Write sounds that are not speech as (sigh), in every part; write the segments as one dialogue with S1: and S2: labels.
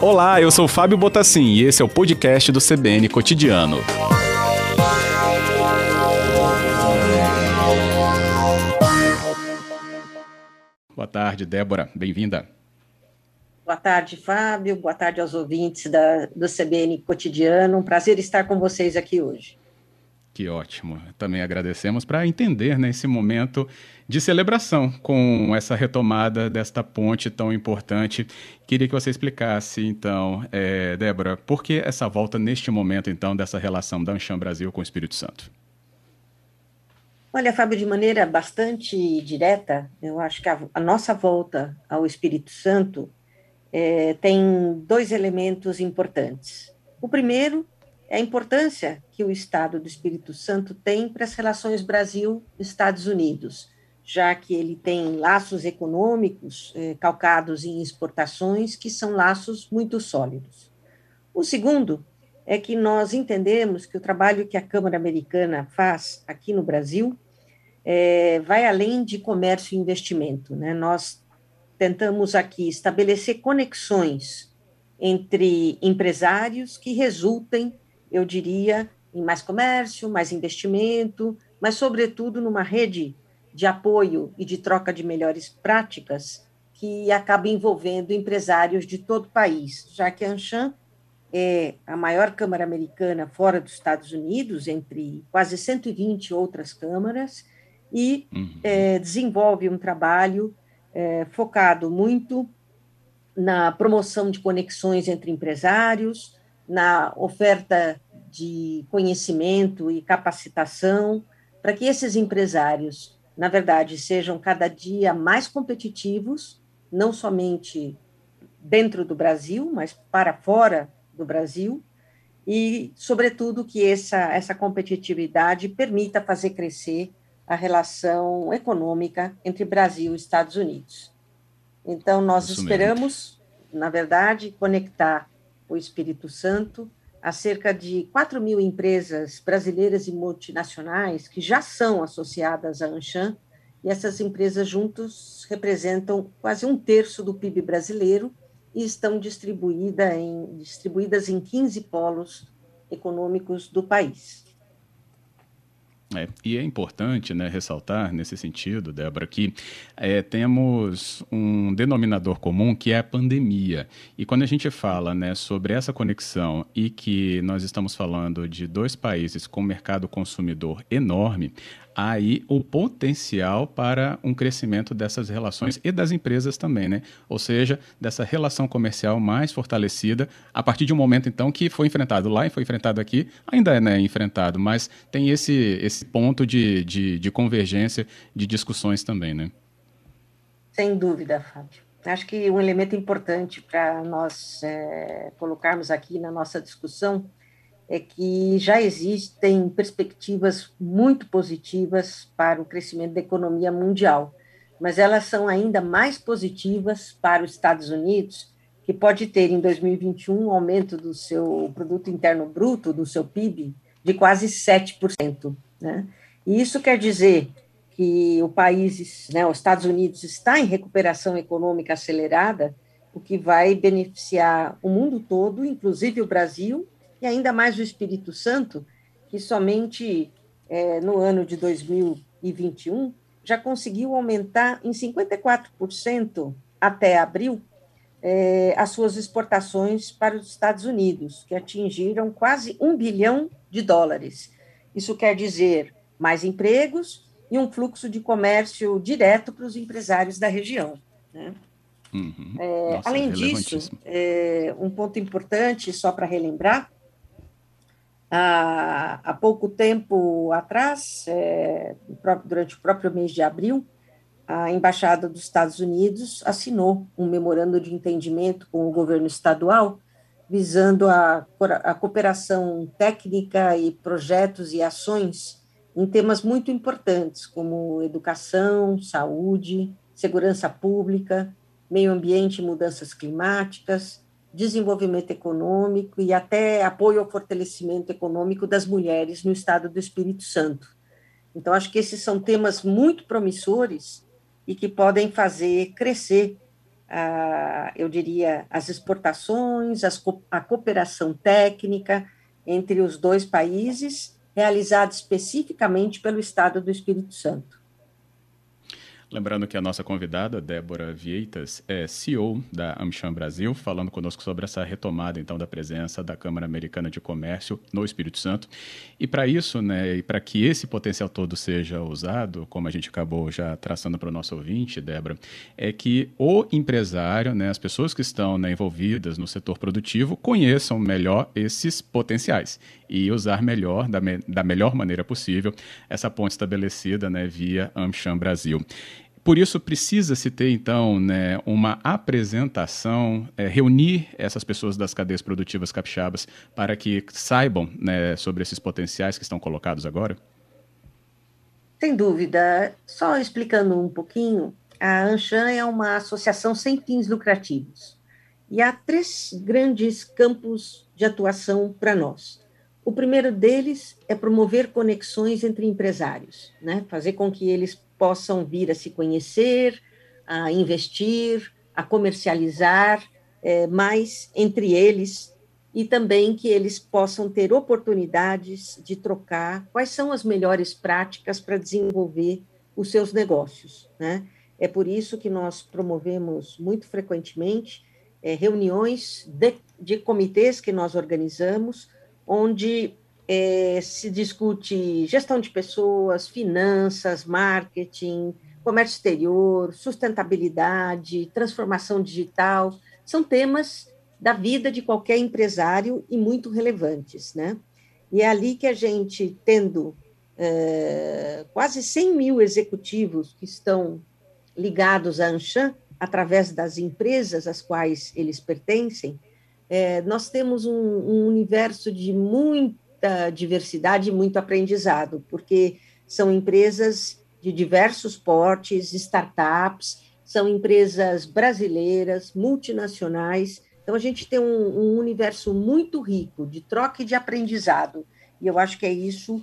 S1: Olá, eu sou Fábio Botassin e esse é o podcast do CBN Cotidiano. Boa tarde, Débora. Bem-vinda.
S2: Boa tarde, Fábio. Boa tarde aos ouvintes da, do CBN Cotidiano. Um prazer estar com vocês aqui hoje.
S1: Que ótimo. Também agradecemos para entender né, momento de celebração com essa retomada desta ponte tão importante. Queria que você explicasse, então, é, Débora, por que essa volta neste momento, então, dessa relação da Ancham Brasil com o Espírito Santo?
S2: Olha, Fábio, de maneira bastante direta, eu acho que a, a nossa volta ao Espírito Santo é, tem dois elementos importantes. O primeiro é a importância que o Estado do Espírito Santo tem para as relações Brasil-Estados Unidos, já que ele tem laços econômicos eh, calcados em exportações que são laços muito sólidos. O segundo é que nós entendemos que o trabalho que a Câmara Americana faz aqui no Brasil é, vai além de comércio e investimento. Né? Nós tentamos aqui estabelecer conexões entre empresários que resultem eu diria, em mais comércio, mais investimento, mas, sobretudo, numa rede de apoio e de troca de melhores práticas que acaba envolvendo empresários de todo o país, já que a Anshan é a maior câmara americana fora dos Estados Unidos, entre quase 120 outras câmaras, e uhum. é, desenvolve um trabalho é, focado muito na promoção de conexões entre empresários, na oferta de conhecimento e capacitação, para que esses empresários, na verdade, sejam cada dia mais competitivos, não somente dentro do Brasil, mas para fora do Brasil, e, sobretudo, que essa, essa competitividade permita fazer crescer a relação econômica entre Brasil e Estados Unidos. Então, nós Isso esperamos, mesmo. na verdade, conectar o Espírito Santo, há cerca de 4 mil empresas brasileiras e multinacionais que já são associadas à Anshan, e essas empresas juntos representam quase um terço do PIB brasileiro e estão distribuída em, distribuídas em 15 polos econômicos do país.
S1: É, e é importante né, ressaltar nesse sentido, Débora, que é, temos um denominador comum que é a pandemia. E quando a gente fala né, sobre essa conexão e que nós estamos falando de dois países com mercado consumidor enorme, aí o potencial para um crescimento dessas relações e das empresas também, né? Ou seja, dessa relação comercial mais fortalecida a partir de um momento então que foi enfrentado lá e foi enfrentado aqui, ainda é né, enfrentado, mas tem esse, esse ponto de, de, de convergência de discussões também, né?
S2: Sem dúvida, Fábio. Acho que um elemento importante para nós é, colocarmos aqui na nossa discussão é que já existem perspectivas muito positivas para o crescimento da economia mundial, mas elas são ainda mais positivas para os Estados Unidos, que pode ter em 2021 um aumento do seu produto interno bruto, do seu PIB, de quase 7%. Né? E isso quer dizer que o país, né, os Estados Unidos, está em recuperação econômica acelerada, o que vai beneficiar o mundo todo, inclusive o Brasil, e ainda mais o Espírito Santo, que somente é, no ano de 2021 já conseguiu aumentar em 54% até abril é, as suas exportações para os Estados Unidos, que atingiram quase um bilhão de dólares. Isso quer dizer mais empregos e um fluxo de comércio direto para os empresários da região. Né? Uhum. É, Nossa, além disso, é, um ponto importante, só para relembrar, Há, pouco tempo atrás, é, durante o próprio mês de abril, a Embaixada dos Estados Unidos assinou um memorando de entendimento com o governo estadual, visando a, a cooperação técnica e projetos e ações em temas muito importantes, como educação, saúde, segurança pública, meio ambiente e mudanças climáticas, desenvolvimento econômico e até apoio ao fortalecimento econômico das mulheres no estado do Espírito Santo. Então, acho que esses são temas muito promissores e que podem fazer crescer a, eu diria, as exportações, as, a cooperação técnica entre os dois países, realizada especificamente pelo Estado do Espírito Santo.
S1: Lembrando que a nossa convidada, Débora Vieitas, é CEO da Amcham Brasil, falando conosco sobre essa retomada, então, da presença da Câmara Americana de Comércio no Espírito Santo. E para isso, né, e para que esse potencial todo seja usado, como a gente acabou já traçando para o nosso ouvinte, Débora, é que o empresário, né, as pessoas que estão né, envolvidas no setor produtivo, conheçam melhor esses potenciais e usar melhor, da, me, da melhor maneira possível, essa ponte estabelecida né, via Amcham Brasil. Por isso, precisa-se ter, então, né, uma apresentação, é, reunir essas pessoas das cadeias produtivas capixabas para que saibam né, sobre esses potenciais que estão colocados agora?
S2: Sem dúvida. Só explicando um pouquinho, a Anshan é uma associação sem fins lucrativos. E há três grandes campos de atuação para nós. O primeiro deles é promover conexões entre empresários, né? fazer com que eles possam vir a se conhecer, a investir, a comercializar é, mais entre eles e também que eles possam ter oportunidades de trocar quais são as melhores práticas para desenvolver os seus negócios. Né? É por isso que nós promovemos muito frequentemente é, reuniões de, de comitês que nós organizamos, onde é, se discute gestão de pessoas, finanças, marketing, comércio exterior, sustentabilidade, transformação digital, são temas da vida de qualquer empresário e muito relevantes, né? E é ali que a gente, tendo é, quase 100 mil executivos que estão ligados à Anshan, através das empresas às quais eles pertencem, é, nós temos um, um universo de muito muita diversidade e muito aprendizado, porque são empresas de diversos portes, startups, são empresas brasileiras, multinacionais. Então, a gente tem um, um universo muito rico de troca e de aprendizado, e eu acho que é isso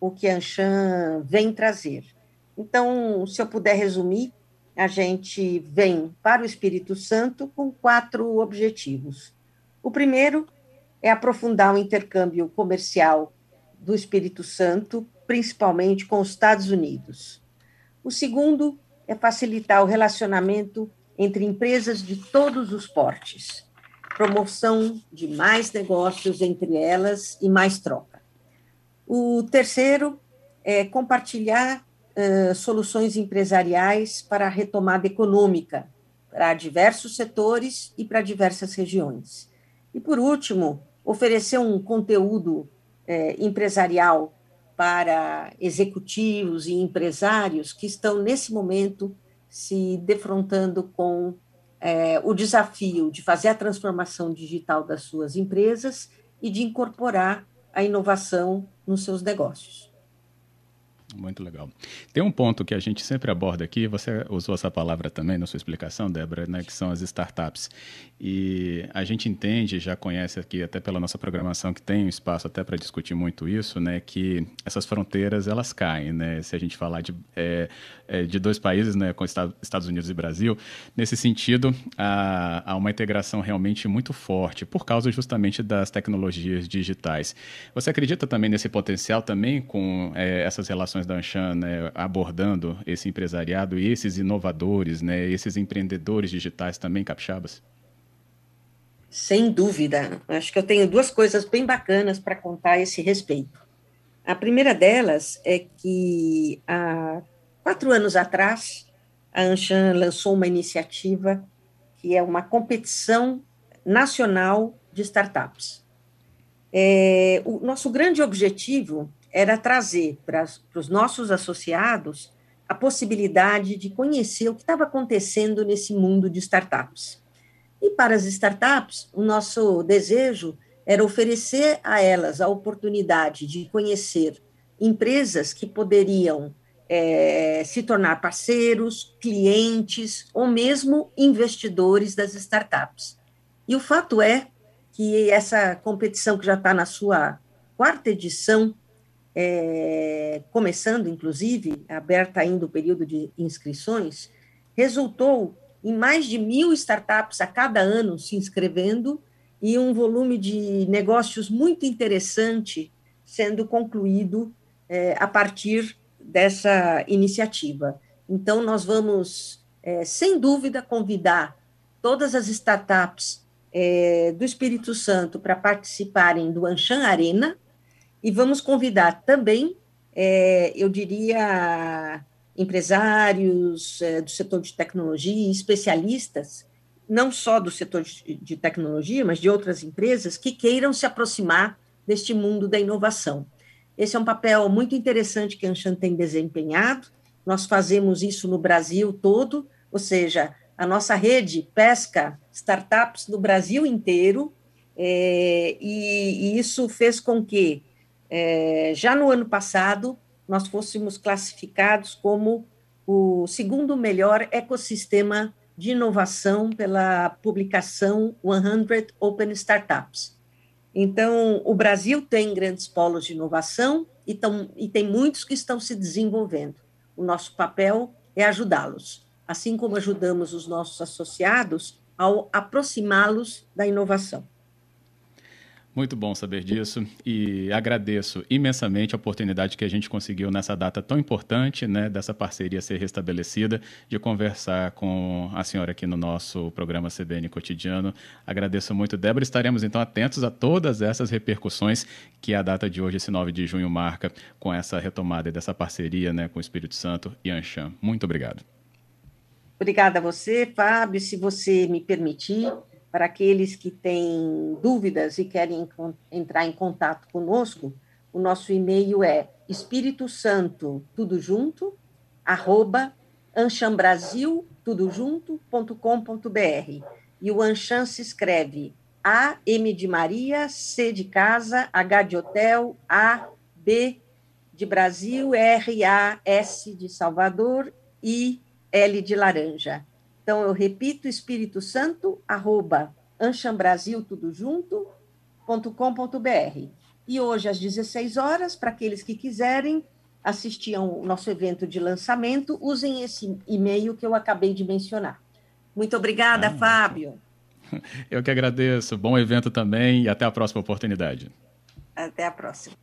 S2: o que a Anshan vem trazer. Então, se eu puder resumir, a gente vem para o Espírito Santo com quatro objetivos. O primeiro é aprofundar o intercâmbio comercial do Espírito Santo, principalmente com os Estados Unidos. O segundo é facilitar o relacionamento entre empresas de todos os portes, promoção de mais negócios entre elas e mais troca. O terceiro é compartilhar uh, soluções empresariais para a retomada econômica para diversos setores e para diversas regiões. E, por último, oferecer um conteúdo é, empresarial para executivos e empresários que estão, nesse momento, se defrontando com é, o desafio de fazer a transformação digital das suas empresas e de incorporar a inovação nos seus negócios.
S1: Muito legal. Tem um ponto que a gente sempre aborda aqui, você usou essa palavra também na sua explicação, Débora, né, que são as startups. E a gente entende, já conhece aqui até pela nossa programação que tem um espaço até para discutir muito isso, né, que essas fronteiras elas caem, né? Se a gente falar de, é, é, de dois países, né, com Estados Unidos e Brasil, nesse sentido há, há uma integração realmente muito forte por causa justamente das tecnologias digitais. Você acredita também nesse potencial também com é, essas relações da Anshan, né, abordando esse empresariado e esses inovadores, né, esses empreendedores digitais também capixabas?
S2: Sem dúvida. Acho que eu tenho duas coisas bem bacanas para contar a esse respeito. A primeira delas é que há quatro anos atrás, a Anshan lançou uma iniciativa que é uma competição nacional de startups. É, o nosso grande objetivo era trazer para, os nossos associados a possibilidade de conhecer o que estava acontecendo nesse mundo de startups. E para as startups, o nosso desejo era oferecer a elas a oportunidade de conhecer empresas que poderiam é, se tornar parceiros, clientes ou mesmo investidores das startups. E o fato é que essa competição, que já está na sua quarta edição, é, começando, inclusive, aberta ainda o período de inscrições, resultou em mais de mil startups a cada ano se inscrevendo e um volume de negócios muito interessante sendo concluído é, a partir dessa iniciativa. Então, nós vamos, é, sem dúvida, convidar todas as startups é, do Espírito Santo para participarem do Anshan Arena e vamos convidar também, é, eu diria, empresários é, do setor de tecnologia, especialistas, não só do setor de, de tecnologia, mas de outras empresas que queiram se aproximar deste mundo da inovação. Esse é um papel muito interessante que a Anshan tem desempenhado. Nós fazemos isso no Brasil todo, ou seja, a nossa rede pesca startups no Brasil inteiro, é, e, e, isso fez com que, é, já no ano passado, nós fôssemos classificados como o segundo melhor ecossistema de inovação pela publicação 100 Open Startups. Então, o Brasil tem grandes polos de inovação e, tão, e tem muitos que estão se desenvolvendo. O nosso papel é ajudá-los, assim como ajudamos os nossos associados ao aproximá-los da inovação.
S1: Muito bom saber disso e agradeço imensamente a oportunidade que a gente conseguiu nessa data tão importante, né, dessa parceria ser restabelecida, de conversar com a senhora aqui no nosso programa CBN Cotidiano. Agradeço muito, Débora. Estaremos então atentos a todas essas repercussões que a data de hoje, esse 9 de junho, marca com essa retomada dessa parceria né, com o Espírito Santo e Anshan. Muito obrigado.
S2: Obrigada a você, Fábio. Se você me permitir, para aqueles que têm dúvidas e querem entrar em contato conosco, o nosso e-mail é Espírito Santo, tudo junto, arroba anchambrasil, tudo junto.com.br. E o Anchan se escreve A, M de Maria, C de casa, H de hotel, A, B de Brasil, R, A, S de Salvador e L de laranja. Então, eu repito, Espírito Santo, arroba anchambrasil, tudo junto, .com.br. E hoje, às 16 horas, para aqueles que quiserem assistir ao nosso evento de lançamento, usem esse e-mail que eu acabei de mencionar. Muito obrigada, ah. Fábio. (laughs)
S1: Eu que agradeço. Bom evento também e até a próxima oportunidade.
S2: Até a próxima.